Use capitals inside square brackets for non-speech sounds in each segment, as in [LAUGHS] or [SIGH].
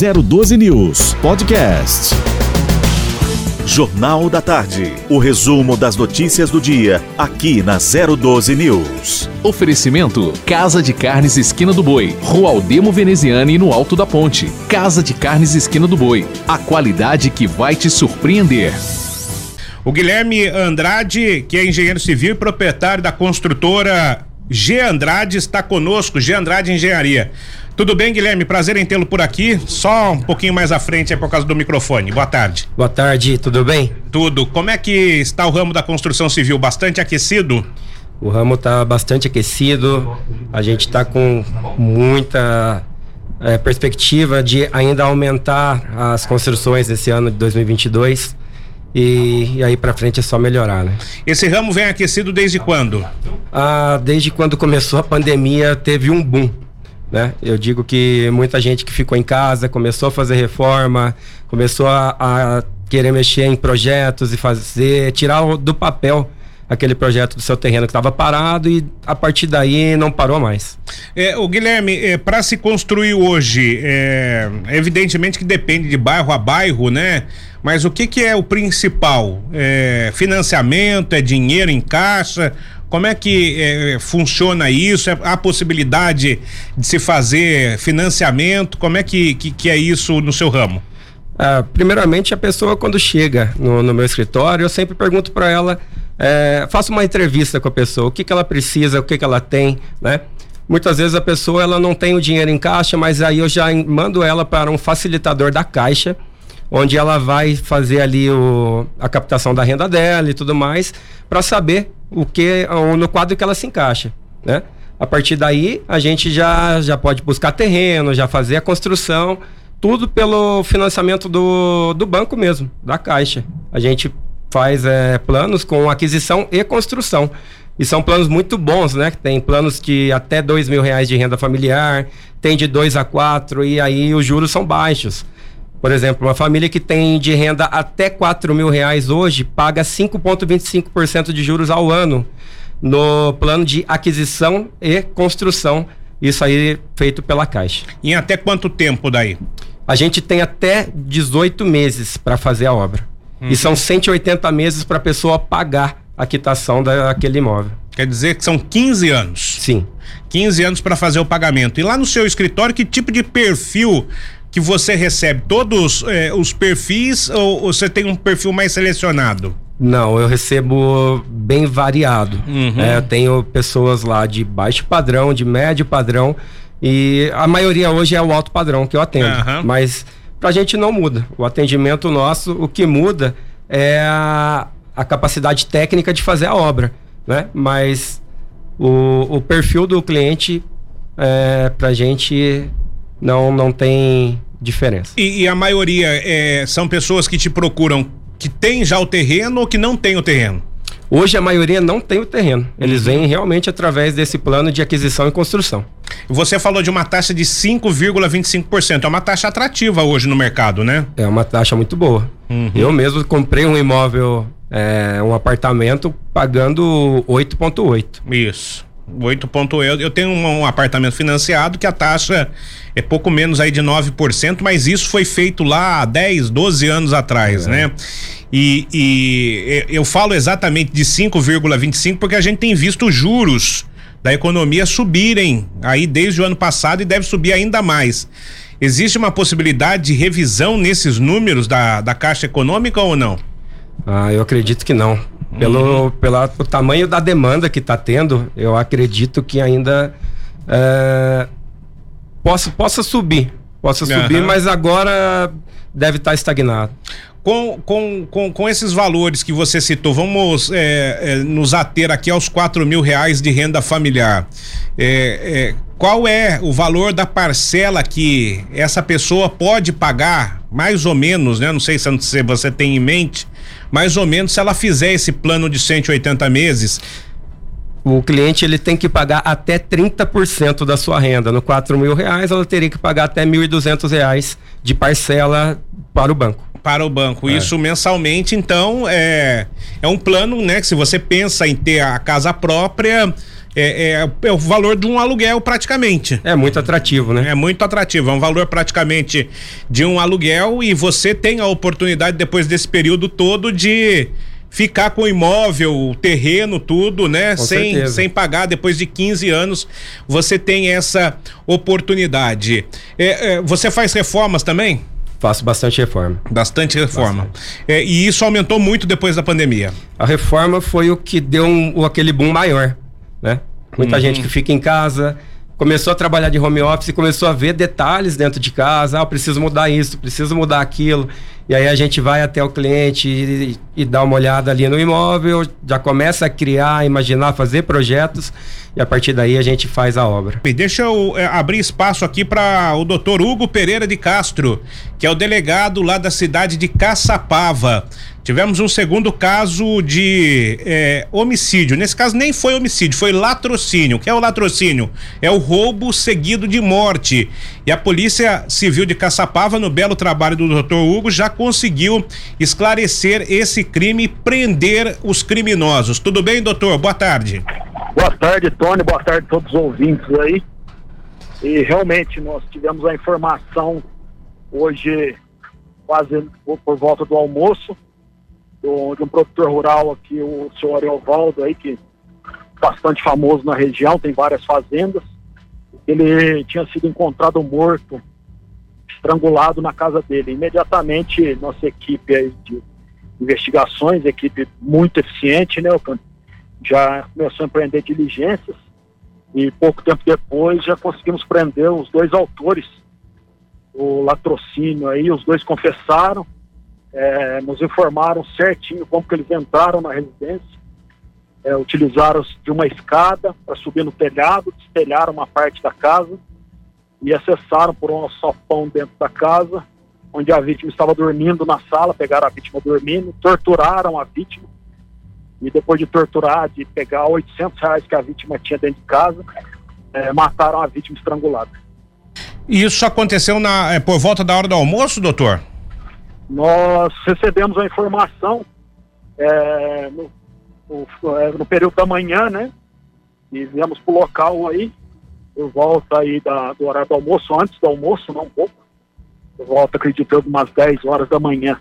012 News Podcast. Jornal da Tarde. O resumo das notícias do dia, aqui na 012 News. Oferecimento: Casa de Carnes Esquina do Boi, Rua Aldemo Veneziane no Alto da Ponte. Casa de Carnes Esquina do Boi. A qualidade que vai te surpreender. O Guilherme Andrade, que é engenheiro civil e proprietário da construtora G Andrade, está conosco. G Andrade Engenharia. Tudo bem, Guilherme? Prazer em tê-lo por aqui. Só um pouquinho mais à frente é por causa do microfone. Boa tarde. Boa tarde, tudo bem? Tudo. Como é que está o ramo da construção civil? Bastante aquecido? O ramo está bastante aquecido. A gente está com muita é, perspectiva de ainda aumentar as construções nesse ano de 2022. E, e aí para frente é só melhorar, né? Esse ramo vem aquecido desde quando? Ah, desde quando começou a pandemia teve um boom. Né? Eu digo que muita gente que ficou em casa começou a fazer reforma, começou a, a querer mexer em projetos e fazer, tirar do papel aquele projeto do seu terreno que estava parado e a partir daí não parou mais. É, o Guilherme, é, para se construir hoje, é, evidentemente que depende de bairro a bairro, né? Mas o que, que é o principal? É, financiamento, é dinheiro em caixa? Como é que é, funciona isso? É, há possibilidade de se fazer financiamento? Como é que, que, que é isso no seu ramo? Ah, primeiramente, a pessoa quando chega no, no meu escritório, eu sempre pergunto para ela, é, faço uma entrevista com a pessoa, o que, que ela precisa, o que, que ela tem, né? Muitas vezes a pessoa ela não tem o dinheiro em caixa, mas aí eu já mando ela para um facilitador da caixa, onde ela vai fazer ali o, a captação da renda dela e tudo mais, para saber o que no quadro que ela se encaixa, né? A partir daí, a gente já, já pode buscar terreno, já fazer a construção, tudo pelo financiamento do, do banco mesmo, da Caixa. A gente faz é, planos com aquisição e construção. E são planos muito bons, né? Tem planos de até dois mil reais de renda familiar, tem de dois a quatro, e aí os juros são baixos. Por exemplo, uma família que tem de renda até 4 mil reais hoje paga 5,25% de juros ao ano no plano de aquisição e construção. Isso aí feito pela Caixa. E até quanto tempo daí? A gente tem até 18 meses para fazer a obra. Uhum. E são 180 meses para a pessoa pagar a quitação daquele imóvel. Quer dizer que são 15 anos? Sim. 15 anos para fazer o pagamento. E lá no seu escritório, que tipo de perfil que você recebe todos eh, os perfis ou, ou, você tem um perfil mais selecionado? Não, eu recebo bem variado. Uhum. É, eu tenho pessoas lá de baixo padrão, de médio padrão e a maioria hoje é o alto padrão que eu atendo. Uhum. Mas pra gente não muda. O atendimento nosso, o que muda é a, a capacidade técnica de fazer a obra, né? Mas o, o perfil do cliente é, pra gente não, não tem diferença. E, e a maioria é, são pessoas que te procuram que tem já o terreno ou que não tem o terreno? Hoje a maioria não tem o terreno. Eles vêm realmente através desse plano de aquisição e construção. Você falou de uma taxa de 5,25%. É uma taxa atrativa hoje no mercado, né? É uma taxa muito boa. Uhum. Eu mesmo comprei um imóvel, é, um apartamento, pagando 8,8%. Isso. 8,8. Eu tenho um, um, apartamento financiado que a taxa é pouco menos aí de 9%, mas isso foi feito lá há 10, 12 anos atrás, é. né? E, e eu falo exatamente de 5,25 porque a gente tem visto juros da economia subirem aí desde o ano passado e deve subir ainda mais. Existe uma possibilidade de revisão nesses números da, da Caixa Econômica ou não? Ah, eu acredito que não. Pelo, uhum. pela, o tamanho da demanda que está tendo, eu acredito que ainda é, possa, possa subir. Possa uhum. subir, mas agora deve estar tá estagnado. Com, com, com, com esses valores que você citou, vamos é, é, nos ater aqui aos quatro mil reais de renda familiar. É, é, qual é o valor da parcela que essa pessoa pode pagar, mais ou menos, né? Não sei se você tem em mente, mais ou menos se ela fizer esse plano de 180 meses. O cliente ele tem que pagar até 30% da sua renda. No quatro mil reais, ela teria que pagar até mil e duzentos reais de parcela para o banco para o banco. É. Isso mensalmente, então, é, é um plano, né? Que se você pensa em ter a casa própria, é, é, é, o valor de um aluguel praticamente. É muito atrativo, né? É muito atrativo, é um valor praticamente de um aluguel e você tem a oportunidade depois desse período todo de ficar com o imóvel, o terreno, tudo, né? Com sem, sem pagar depois de 15 anos, você tem essa oportunidade. É, é, você faz reformas também? Faço bastante reforma. Bastante reforma. Bastante. É, e isso aumentou muito depois da pandemia. A reforma foi o que deu um, aquele boom maior, né? Muita uhum. gente que fica em casa, começou a trabalhar de home office, começou a ver detalhes dentro de casa, ah, preciso mudar isso, preciso mudar aquilo. E aí a gente vai até o cliente e, e, dá uma olhada ali no imóvel, já começa a criar, imaginar, fazer projetos e a partir daí a gente faz a obra. E deixa eu é, abrir espaço aqui para o doutor Hugo Pereira de Castro, que é o delegado lá da cidade de Caçapava. Tivemos um segundo caso de é, homicídio. Nesse caso nem foi homicídio, foi latrocínio. O que é o latrocínio? É o roubo seguido de morte. E a Polícia Civil de Caçapava, no belo trabalho do doutor Hugo, já conseguiu esclarecer esse crime e prender os criminosos. Tudo bem, doutor? Boa tarde. Boa tarde, Tony. Boa tarde a todos os ouvintes aí. E realmente nós tivemos a informação hoje, quase por volta do almoço, do, de um produtor rural aqui, o senhor Ariovaldo aí, que bastante famoso na região, tem várias fazendas. Ele tinha sido encontrado morto, estrangulado na casa dele. Imediatamente, nossa equipe de investigações, equipe muito eficiente, né, já começou a empreender diligências e pouco tempo depois já conseguimos prender os dois autores do latrocínio aí, os dois confessaram, é, nos informaram certinho como que eles entraram na residência, é, utilizaram de uma escada para subir no telhado, destelharam uma parte da casa e acessaram por um sopão dentro da casa, onde a vítima estava dormindo na sala, pegaram a vítima dormindo, torturaram a vítima e depois de torturar, de pegar 800 reais que a vítima tinha dentro de casa, é, mataram a vítima estrangulada. E isso aconteceu na, é, por volta da hora do almoço, doutor? Nós recebemos a informação é, no, no, é, período da manhã, né? E viemos para o local aí, por volta aí da, do horário do almoço, antes do almoço, não um pouco. Por volta, acredito umas 10 horas da manhã.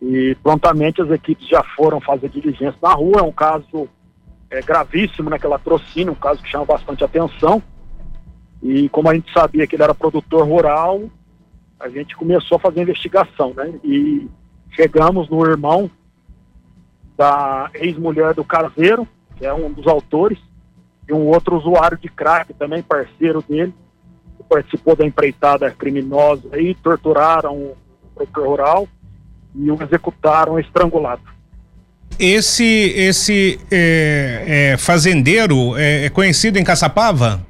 E prontamente as equipes já foram fazer diligência na rua. É um caso é, gravíssimo naquela né, trocínio, um caso que chama bastante atenção. E como a gente sabia que ele era produtor rural, a gente começou a fazer investigação, né? E chegamos no irmão da ex-mulher do caseiro, que é um dos autores, e um outro usuário de crack, também parceiro dele, que participou da empreitada criminosa aí, torturaram o produtor rural e o executaram estrangulado. Esse esse é, é, fazendeiro é, é conhecido em Caçapava?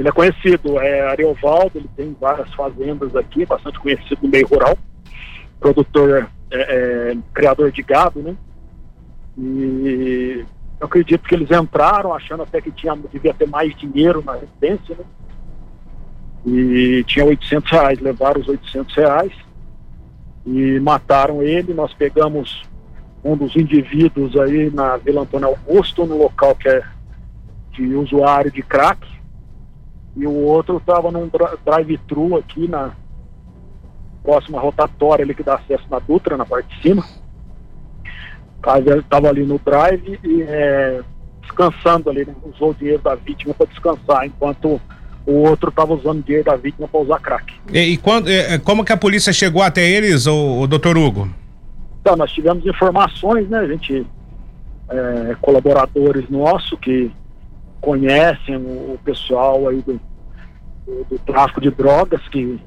Ele é conhecido, é Ariovaldo, ele tem várias fazendas aqui, bastante conhecido no meio rural, produtor, é, é, criador de gado, né? E eu acredito que eles entraram achando até que tinha, devia ter mais dinheiro na residência, né? E tinha 800 reais, levaram os 800 reais e mataram ele. Nós pegamos um dos indivíduos aí na Vila Antônio Augusto, no local que é de usuário de crack e o outro estava num drive-thru aqui na próxima rotatória ali que dá acesso na Dutra, na parte de cima. Estava ali no drive e é, descansando ali, né? usou o dinheiro da vítima para descansar, enquanto o outro estava usando o dinheiro da vítima para usar crack. E, e quando, é, como que a polícia chegou até eles, o, o doutor Hugo? Então, nós tivemos informações, né? Gente, é, colaboradores nossos que conhecem o, pessoal aí do, do, tráfico de drogas, que,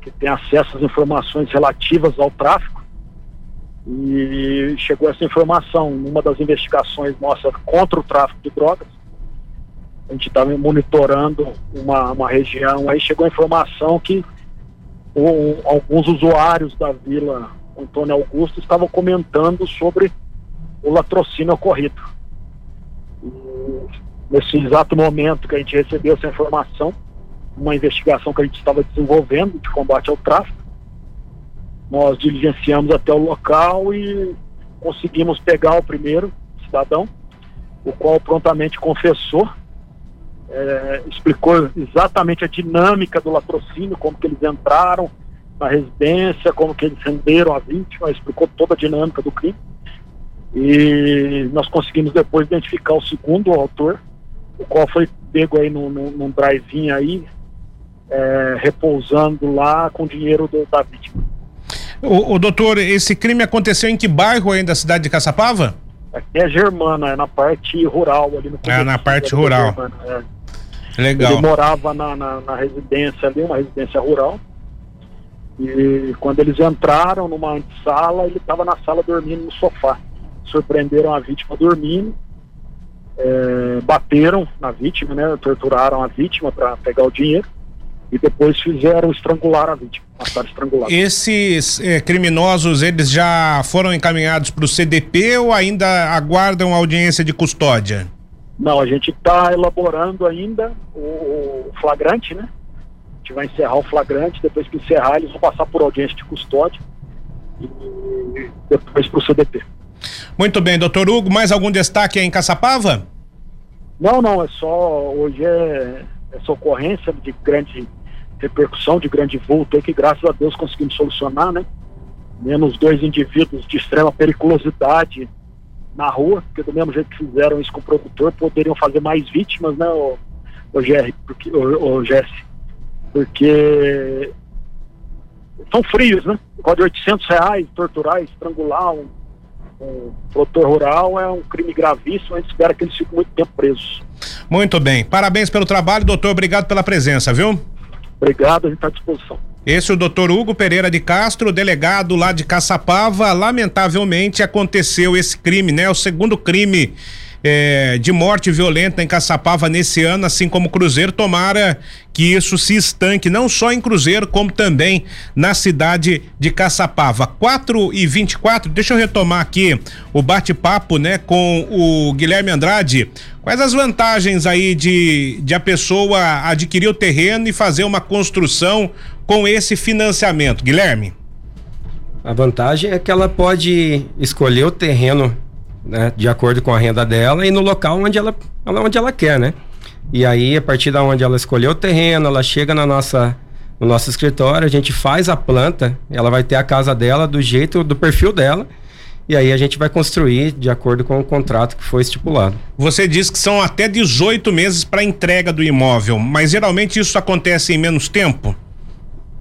que tem acesso às informações relativas ao tráfico. E chegou essa informação numa das investigações nossas contra o tráfico de drogas. A gente estava monitorando uma, uma região, aí chegou a informação que o, alguns usuários da vila Antônio Augusto estavam comentando sobre o latrocínio ocorrido. Nesse exato momento que a gente recebeu essa informação, uma investigação que a gente estava desenvolvendo de combate ao tráfico. Nós diligenciamos até o local e conseguimos pegar o primeiro cidadão o qual prontamente confessou, é, explicou exatamente a dinâmica do latrocínio, como que eles entraram na residência, como que eles renderam a vítima, explicou toda a dinâmica do crime. E nós conseguimos depois identificar o segundo autor, o qual foi pego aí num, num, num drive-in aí, é, repousando lá com o dinheiro do, da vítima. O, o, doutor, esse crime aconteceu em que bairro aí da cidade de Caçapava? Aqui é Germana, é na parte rural ali no É, na parte rural. Germana, é. Legal. Ele morava na, na, na, residência ali, uma residência rural. E quando eles entraram numa sala, ele estava na sala dormindo no sofá. Surpreenderam a vítima dormindo, é, bateram na vítima, né? Torturaram a vítima para pegar o dinheiro e depois fizeram estrangular a vítima, mataram estrangulado. Esses eh, criminosos, eles já foram encaminhados para o CDP ou ainda aguardam audiência de custódia? Não, a gente está elaborando ainda o, flagrante, né? A gente vai encerrar o flagrante, depois que encerrar, eles vão passar por audiência de custódia e depois para o CDP. Muito bem, doutor Hugo, mais algum destaque em Caçapava? Não, não, é só, hoje é essa ocorrência de grande repercussão de grande vulto que graças a Deus conseguimos solucionar, né? Menos dois indivíduos de extrema periculosidade na rua, porque do mesmo jeito que fizeram isso com o produtor, poderiam fazer mais vítimas, né, o, o, porque, o, o Jesse? Porque são frios, né? Pode 800 reais, torturar, estrangular um, um produtor rural é um crime gravíssimo, a gente espera que eles fiquem muito tempo presos. Muito bem, parabéns pelo trabalho, doutor, obrigado pela presença, viu? Obrigado, a gente está à disposição. Esse é o doutor Hugo Pereira de Castro, delegado lá de Caçapava. Lamentavelmente aconteceu esse crime, né? O segundo crime é, de morte violenta em Caçapava nesse ano, assim como Cruzeiro. Tomara que isso se estanque, não só em Cruzeiro, como também na cidade de Caçapava. 4 e 24 deixa eu retomar aqui o bate-papo, né, com o Guilherme Andrade. Quais as vantagens aí de, de a pessoa adquirir o terreno e fazer uma construção com esse financiamento, Guilherme? A vantagem é que ela pode escolher o terreno né, de acordo com a renda dela e no local onde ela, onde ela quer, né? E aí, a partir da onde ela escolheu o terreno, ela chega na nossa, no nosso escritório, a gente faz a planta, ela vai ter a casa dela do jeito, do perfil dela, e aí a gente vai construir de acordo com o contrato que foi estipulado. Você diz que são até 18 meses para entrega do imóvel, mas geralmente isso acontece em menos tempo?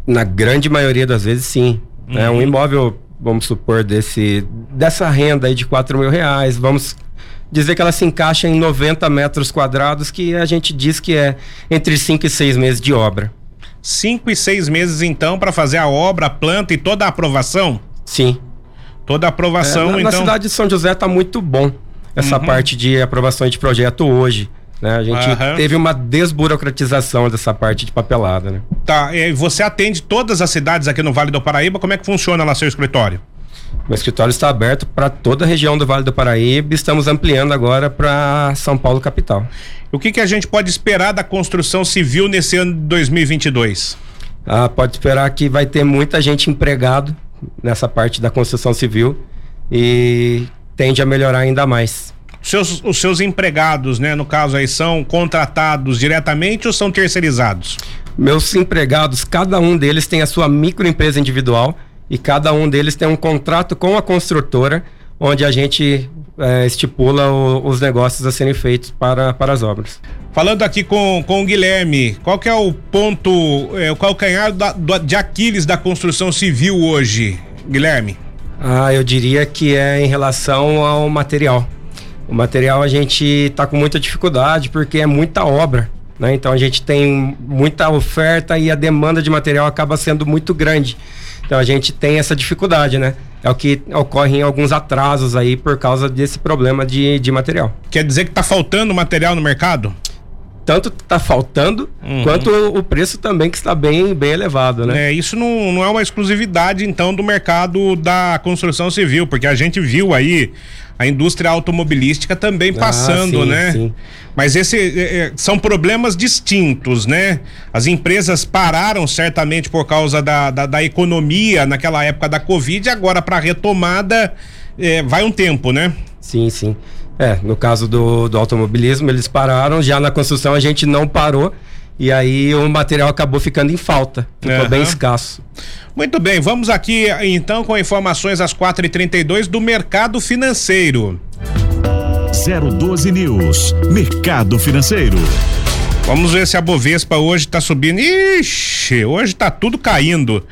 Na grande maioria das vezes, sim. Uhum. É um imóvel vamos supor, desse, dessa renda aí de 4 mil reais, vamos dizer que ela se encaixa em 90 metros quadrados, que a gente diz que é entre 5 e 6 meses de obra. 5 e 6 meses, então, para fazer a obra, a planta e toda a aprovação? Sim. Toda a aprovação, é, na, então. Na cidade de São José está muito bom essa uhum. parte de aprovação de projeto hoje. Né? A gente uhum. teve uma desburocratização dessa parte de papelada. Né? Tá, e você atende todas as cidades aqui no Vale do Paraíba, como é que funciona lá seu escritório? Meu escritório está aberto para toda a região do Vale do Paraíba. Estamos ampliando agora para São Paulo capital. O que, que a gente pode esperar da construção civil nesse ano de 2022? Ah, pode esperar que vai ter muita gente empregado nessa parte da construção civil e tende a melhorar ainda mais. Seus, os seus empregados, né, no caso aí, são contratados diretamente ou são terceirizados? Meus empregados, cada um deles tem a sua microempresa individual e cada um deles tem um contrato com a construtora, onde a gente é, estipula o, os negócios a serem feitos para, para as obras. Falando aqui com, com o Guilherme, qual que é o ponto, é, o calcanhar da, do, de Aquiles da construção civil hoje, Guilherme? Ah, eu diria que é em relação ao material. O material a gente está com muita dificuldade porque é muita obra. Né? Então a gente tem muita oferta e a demanda de material acaba sendo muito grande. Então a gente tem essa dificuldade, né? É o que ocorre em alguns atrasos aí por causa desse problema de, de material. Quer dizer que está faltando material no mercado? Tanto está faltando, uhum. quanto o preço também que está bem, bem elevado, né? É, isso não, não é uma exclusividade, então, do mercado da construção civil, porque a gente viu aí a indústria automobilística também ah, passando, ah, sim, né? Sim. Mas esse é, é, são problemas distintos, né? As empresas pararam certamente por causa da, da, da economia naquela época da Covid, agora para retomada é, vai um tempo, né? Sim, sim. É, no caso do, do automobilismo, eles pararam, já na construção a gente não parou. E aí o material acabou ficando em falta, ficou uhum. bem escasso. Muito bem, vamos aqui então com informações às 4h32 do mercado financeiro. 012 News, Mercado Financeiro. Vamos ver se a Bovespa hoje está subindo. Ixi, hoje está tudo caindo.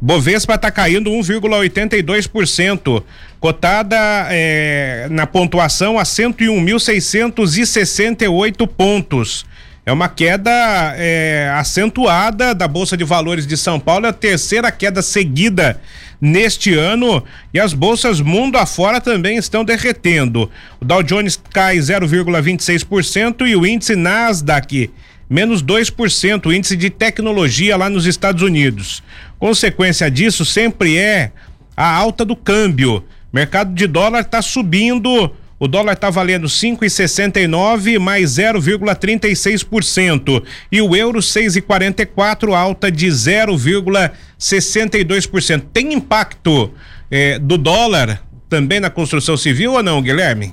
Bovespa está caindo 1,82%, cotada é, na pontuação a 101.668 pontos. É uma queda é, acentuada da Bolsa de Valores de São Paulo, é a terceira queda seguida neste ano e as bolsas mundo afora também estão derretendo. O Dow Jones cai 0,26% e o índice Nasdaq menos 2%, o índice de tecnologia lá nos Estados Unidos. Consequência disso sempre é a alta do câmbio. Mercado de dólar está subindo o dólar está valendo 5,69 mais 0,36% e o euro 6,44 alta de 0,62%. Tem impacto eh, do dólar também na construção civil ou não, Guilherme?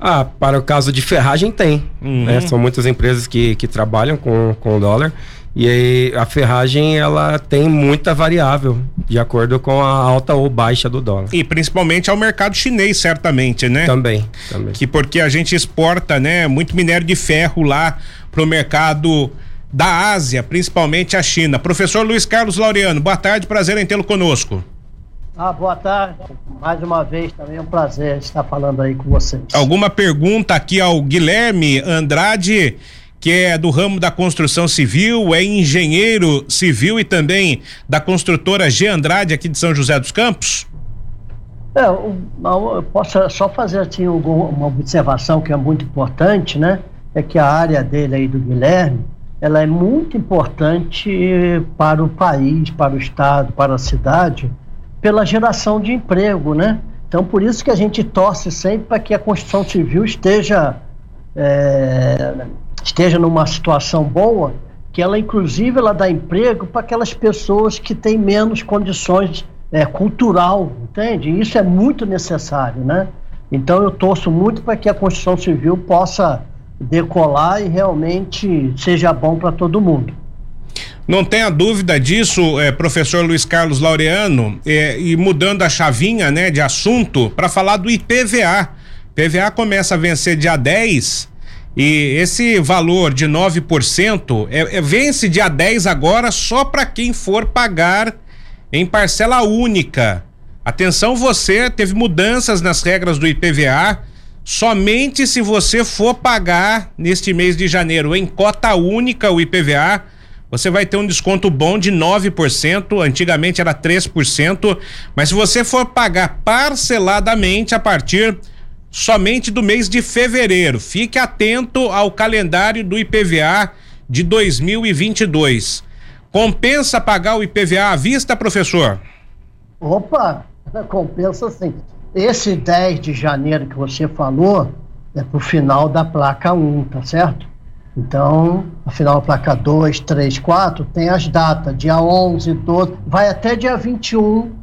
Ah, para o caso de ferragem tem. Uhum. Né? São muitas empresas que, que trabalham com, com o dólar. E aí a ferragem ela tem muita variável de acordo com a alta ou baixa do dólar. E principalmente ao mercado chinês, certamente, né? Também, também. Que porque a gente exporta, né, muito minério de ferro lá pro mercado da Ásia, principalmente a China. Professor Luiz Carlos Laureano, boa tarde, prazer em tê-lo conosco. Ah, boa tarde. Mais uma vez também é um prazer estar falando aí com vocês. Alguma pergunta aqui ao Guilherme Andrade? Que é do ramo da construção civil, é engenheiro civil e também da construtora G Andrade aqui de São José dos Campos? É, eu, posso só fazer assim, uma observação que é muito importante, né? É que a área dele aí do Guilherme, ela é muito importante para o país, para o estado, para a cidade, pela geração de emprego, né? Então, por isso que a gente torce sempre para que a construção civil esteja é, esteja numa situação boa, que ela inclusive ela dá emprego para aquelas pessoas que têm menos condições é, cultural, entende? Isso é muito necessário, né? Então eu torço muito para que a construção civil possa decolar e realmente seja bom para todo mundo. Não tenha dúvida disso, é, professor Luiz Carlos Laureano, é, e mudando a chavinha né, de assunto, para falar do IPVA. IPVA começa a vencer dia 10 e esse valor de 9% é, é, vence dia 10 agora só para quem for pagar em parcela única. Atenção, você teve mudanças nas regras do IPVA. Somente se você for pagar neste mês de janeiro em cota única o IPVA, você vai ter um desconto bom de 9%, antigamente era 3%, mas se você for pagar parceladamente a partir somente do mês de fevereiro. Fique atento ao calendário do IPVA de 2022. Compensa pagar o IPVA à vista, professor? Opa, compensa sim. Esse 10 de janeiro que você falou é pro final da placa 1, tá certo? Então, afinal, a placa 2, 3, 4 tem as datas, dia 11, 12, vai até dia 21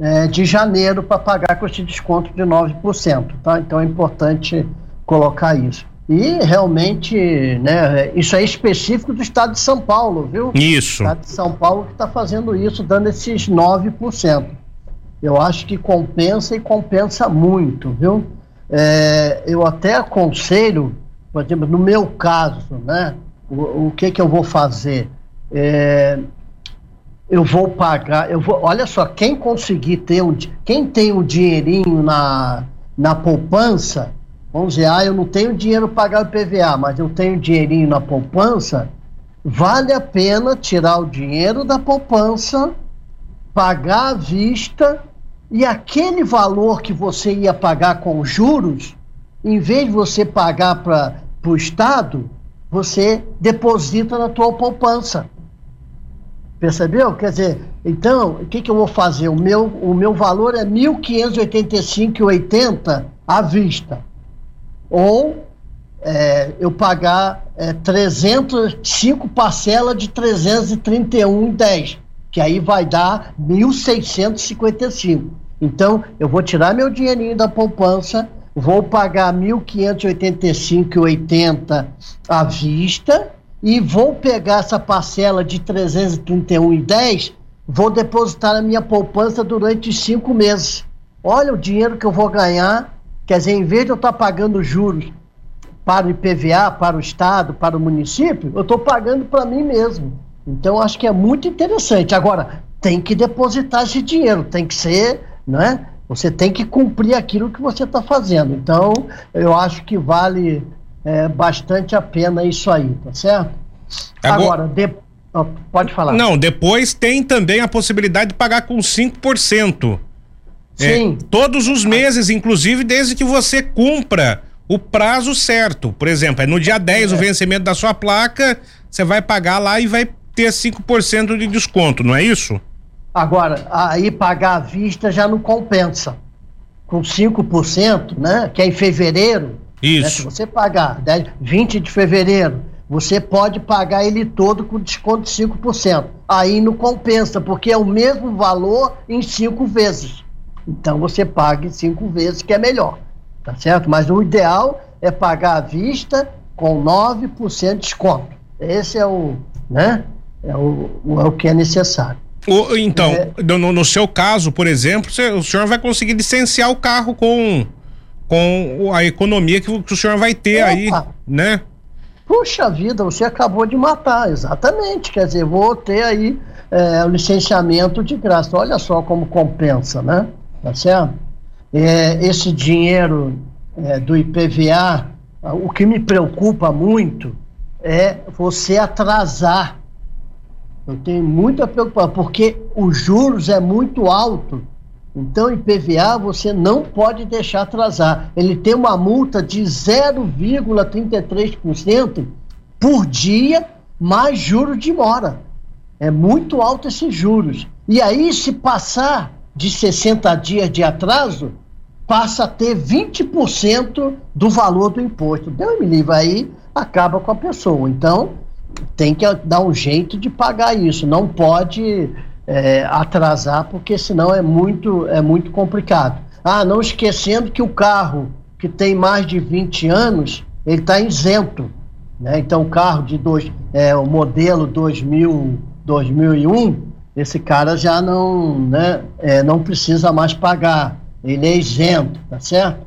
é, de janeiro para pagar com esse desconto de 9%. Tá? Então é importante colocar isso. E realmente, né, isso é específico do estado de São Paulo, viu? Isso. O estado de São Paulo que está fazendo isso, dando esses 9%. Eu acho que compensa e compensa muito, viu? É, eu até aconselho, por exemplo, no meu caso, né, o, o que, que eu vou fazer? É, eu vou pagar, eu vou, olha só, quem conseguir ter um, quem tem o um dinheirinho na, na poupança, vamos dizer, ah, eu não tenho dinheiro para pagar o PVA, mas eu tenho dinheirinho na poupança, vale a pena tirar o dinheiro da poupança, pagar à vista e aquele valor que você ia pagar com juros, em vez de você pagar para o Estado, você deposita na tua poupança. Percebeu? Quer dizer, então, o que, que eu vou fazer? O meu, o meu valor é R$ 1.585,80 à vista. Ou é, eu pagar é, 305 parcelas de 331,10, que aí vai dar 1.655. Então, eu vou tirar meu dinheirinho da poupança, vou pagar 1.585,80 à vista e vou pegar essa parcela de 331,10, vou depositar na minha poupança durante cinco meses. Olha o dinheiro que eu vou ganhar, quer dizer, em vez de eu estar pagando juros para o IPVA, para o Estado, para o município, eu estou pagando para mim mesmo. Então, acho que é muito interessante. Agora, tem que depositar esse dinheiro, tem que ser, né? Você tem que cumprir aquilo que você está fazendo. Então, eu acho que vale é, bastante a pena isso aí, tá certo? Agora, Agora de... pode falar. Não, depois tem também a possibilidade de pagar com 5%. É, Sim. É, todos os meses, inclusive, desde que você cumpra o prazo certo. Por exemplo, é no dia 10 é. o vencimento da sua placa, você vai pagar lá e vai ter 5% de desconto, não é isso? Agora, aí pagar à vista já não compensa. Com 5%, né? Que é em fevereiro. Isso. Né, se você pagar 10, 20 de fevereiro, você pode pagar ele todo com desconto de 5%. Aí não compensa, porque é o mesmo valor em cinco vezes. Então você pague cinco vezes, que é melhor. Tá certo? Mas o ideal é pagar à vista com 9% de desconto. Esse é o, né? É o, é o que é necessário. O, então, é... no, no, seu caso, por exemplo, o senhor vai conseguir licenciar o carro com, com a economia que, que o senhor vai ter Opa. aí, né? Puxa vida, você acabou de matar, exatamente. Quer dizer, vou ter aí é, o licenciamento de graça. Olha só como compensa, né? Tá certo? É, esse dinheiro é, do IPVA, o que me preocupa muito é você atrasar eu tenho muita preocupação, porque os juros é muito alto. Então, IPVA você não pode deixar atrasar. Ele tem uma multa de 0,33% por dia, mais juros de mora. É muito alto esses juros. E aí, se passar de 60 dias de atraso, passa a ter 20% do valor do imposto. Deus me livre, aí acaba com a pessoa. Então, tem que dar um jeito de pagar isso, não pode é, atrasar, porque senão é muito, é muito complicado. Ah, não esquecendo que o carro que tem mais de 20 anos, ele está isento. Né? Então, o carro de dois, é, o modelo 2000, 2001, esse cara já não, né, é, não precisa mais pagar, ele é isento, tá certo?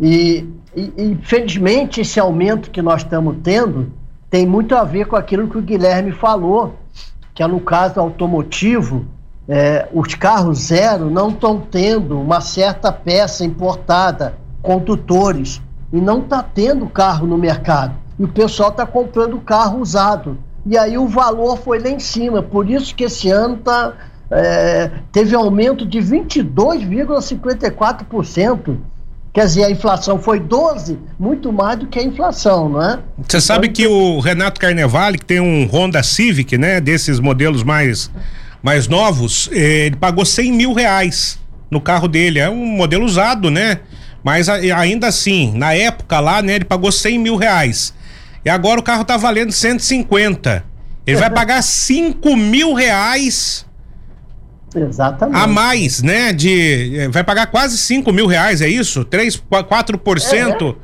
E, e, infelizmente, esse aumento que nós estamos tendo tem muito a ver com aquilo que o Guilherme falou, que é no caso automotivo, é, os carros zero não estão tendo uma certa peça importada, condutores, e não está tendo carro no mercado. E o pessoal está comprando carro usado. E aí o valor foi lá em cima. Por isso que esse ano tá, é, teve aumento de 22,54%. Quer dizer, a inflação foi 12, muito mais do que a inflação, não é? Você sabe que o Renato Carnevale, que tem um Honda Civic, né, desses modelos mais, mais novos, ele pagou 100 mil reais no carro dele. É um modelo usado, né? Mas ainda assim, na época lá, né, ele pagou 100 mil reais. E agora o carro tá valendo 150. Ele vai [LAUGHS] pagar 5 mil reais Exatamente. A mais, né? De. Eh, vai pagar quase 5 mil reais, é isso? 3, 4%.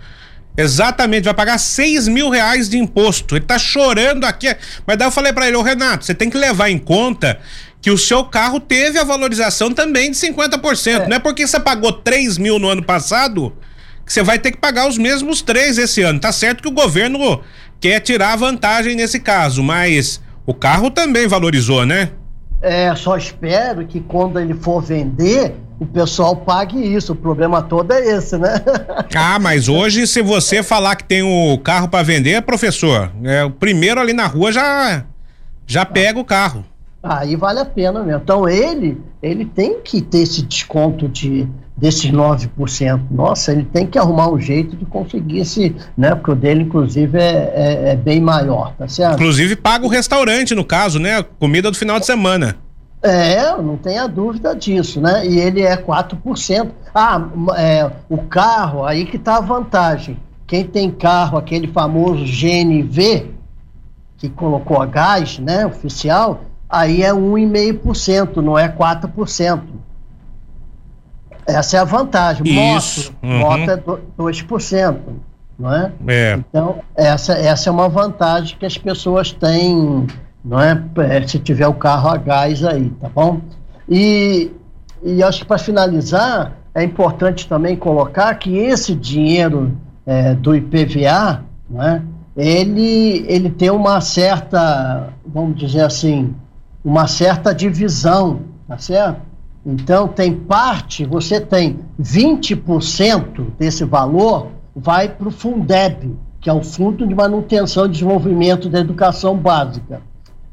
É. Exatamente, vai pagar 6 mil reais de imposto. Ele tá chorando aqui. Mas daí eu falei para ele, ô Renato, você tem que levar em conta que o seu carro teve a valorização também de 50%. É. Não é porque você pagou 3 mil no ano passado que você vai ter que pagar os mesmos 3 esse ano. Tá certo que o governo quer tirar vantagem nesse caso, mas o carro também valorizou, né? É, só espero que quando ele for vender, o pessoal pague isso. O problema todo é esse, né? [LAUGHS] Ah, mas hoje, se você falar que tem o carro para vender, professor, é, o primeiro ali na rua já, já pega o carro. Aí vale a pena mesmo. Então ele, ele tem que ter esse desconto de desses 9%. Nossa, ele tem que arrumar um jeito de conseguir esse, né? Porque o dele, inclusive, é, é, é bem maior, tá certo? Inclusive paga o restaurante, no caso, né? Comida do final de semana. É, não tenha dúvida disso, né? E ele é 4%. Ah, é, o carro, aí que tá a vantagem. Quem tem carro, aquele famoso GNV, que colocou a gás, né, oficial, aí é 1,5%, não é 4%. Essa é a vantagem. Isso. Moto, uhum. moto é 2%. Não é? é? Então, essa, essa é uma vantagem que as pessoas têm, não é? é se tiver o carro a gás aí, tá bom? E, e acho que para finalizar, é importante também colocar que esse dinheiro é, do IPVA, né, ele, ele tem uma certa, vamos dizer assim, uma certa divisão, tá certo? Então, tem parte, você tem 20% desse valor vai para o Fundeb, que é o Fundo de Manutenção e Desenvolvimento da Educação Básica.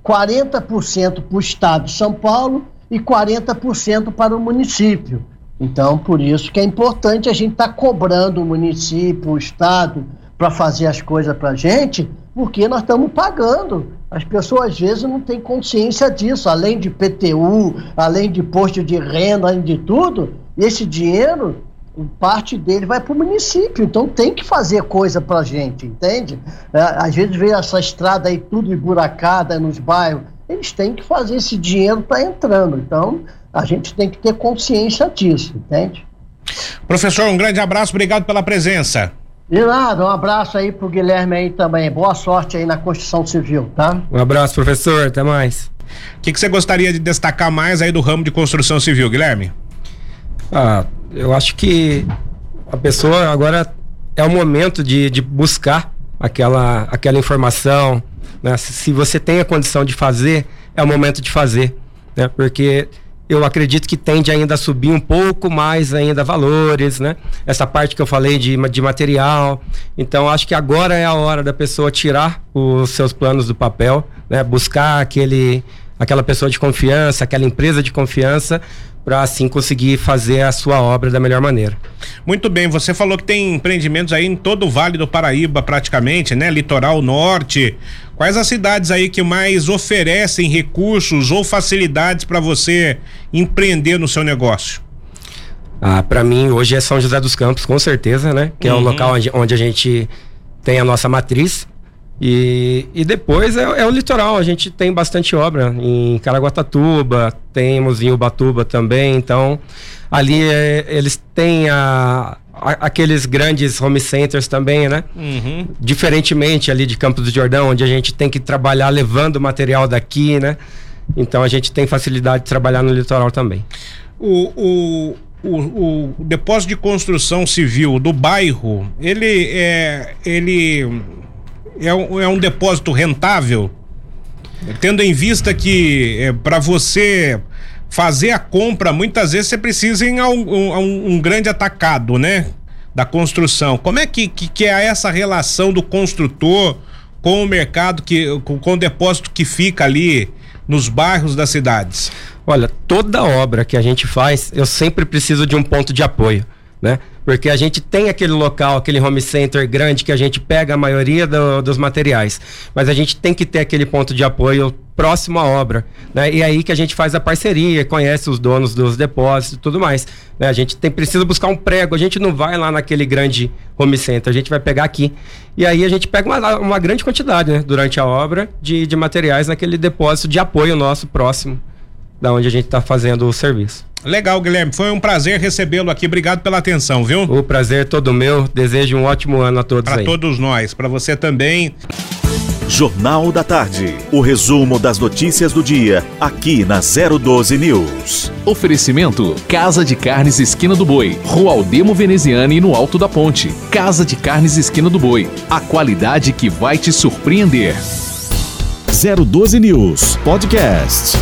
40% para o Estado de São Paulo e 40% para o município. Então, por isso que é importante a gente estar tá cobrando o município, o Estado, para fazer as coisas para a gente, porque nós estamos pagando. As pessoas às vezes não têm consciência disso, além de PTU, além de posto de renda, além de tudo, esse dinheiro, parte dele vai para o município, então tem que fazer coisa para a gente, entende? É, às vezes vê essa estrada aí tudo emburacada nos bairros, eles têm que fazer esse dinheiro para entrando, então a gente tem que ter consciência disso, entende? Professor, um grande abraço, obrigado pela presença. De nada, um abraço aí pro Guilherme aí também. Boa sorte aí na construção civil, tá? Um abraço, professor, até mais. O que, que você gostaria de destacar mais aí do ramo de construção civil, Guilherme? Ah, eu acho que a pessoa agora é o momento de, de buscar aquela, aquela informação. Né? Se, se você tem a condição de fazer, é o momento de fazer. Né? Porque eu acredito que tende ainda a subir um pouco mais ainda valores, né? Essa parte que eu falei de, de material. Então, acho que agora é a hora da pessoa tirar os seus planos do papel, né? Buscar aquele, aquela pessoa de confiança, aquela empresa de confiança, para assim conseguir fazer a sua obra da melhor maneira. Muito bem, você falou que tem empreendimentos aí em todo o Vale do Paraíba praticamente, né? Litoral Norte. Quais as cidades aí que mais oferecem recursos ou facilidades para você empreender no seu negócio? Ah, para mim hoje é São José dos Campos, com certeza, né? Que uhum. é o uhum. local onde, onde a gente tem a nossa matriz. E, e depois é, é, o litoral, a gente tem bastante obra em Caraguatatuba, temos em Ubatuba também, então ali é, eles têm a, a, aqueles grandes home centers também, né? Uhum. Diferentemente ali de Campos do Jordão, onde a gente tem que trabalhar levando material daqui, né? Então a gente tem facilidade de trabalhar no litoral também. O, o, o, o depósito de construção civil do bairro, ele é. ele é um, é um depósito rentável? Tendo em vista que é, para você fazer a compra, muitas vezes você precisa a um, um, um grande atacado, né? Da construção. Como é que, que, que, é essa relação do construtor com o mercado, que, com, com o depósito que fica ali nos bairros das cidades? Olha, toda obra que a gente faz, eu sempre preciso de um ponto de apoio né? Porque a gente tem aquele local, aquele home center grande que a gente pega a maioria do, dos materiais, mas a gente tem que ter aquele ponto de apoio próximo à obra, né? E é aí que a gente faz a parceria, conhece os donos dos depósitos e tudo mais. Né? A gente tem precisa buscar um prego, a gente não vai lá naquele grande home center, a gente vai pegar aqui. E aí a gente pega uma, uma grande quantidade, né? Durante a obra de, de materiais naquele depósito de apoio nosso próximo da onde a gente está fazendo o serviço. Legal, Guilherme. Foi um prazer recebê-lo aqui. Obrigado pela atenção, viu? O prazer é todo meu. Desejo um ótimo ano a todos Para todos nós, para você também. Jornal da Tarde. O resumo das notícias do dia, aqui na 012 News. Oferecimento: Casa de Carnes Esquina do Boi, Rua Aldemo Veneziane no Alto da Ponte. Casa de Carnes Esquina do Boi. A qualidade que vai te surpreender. 012 News Podcast.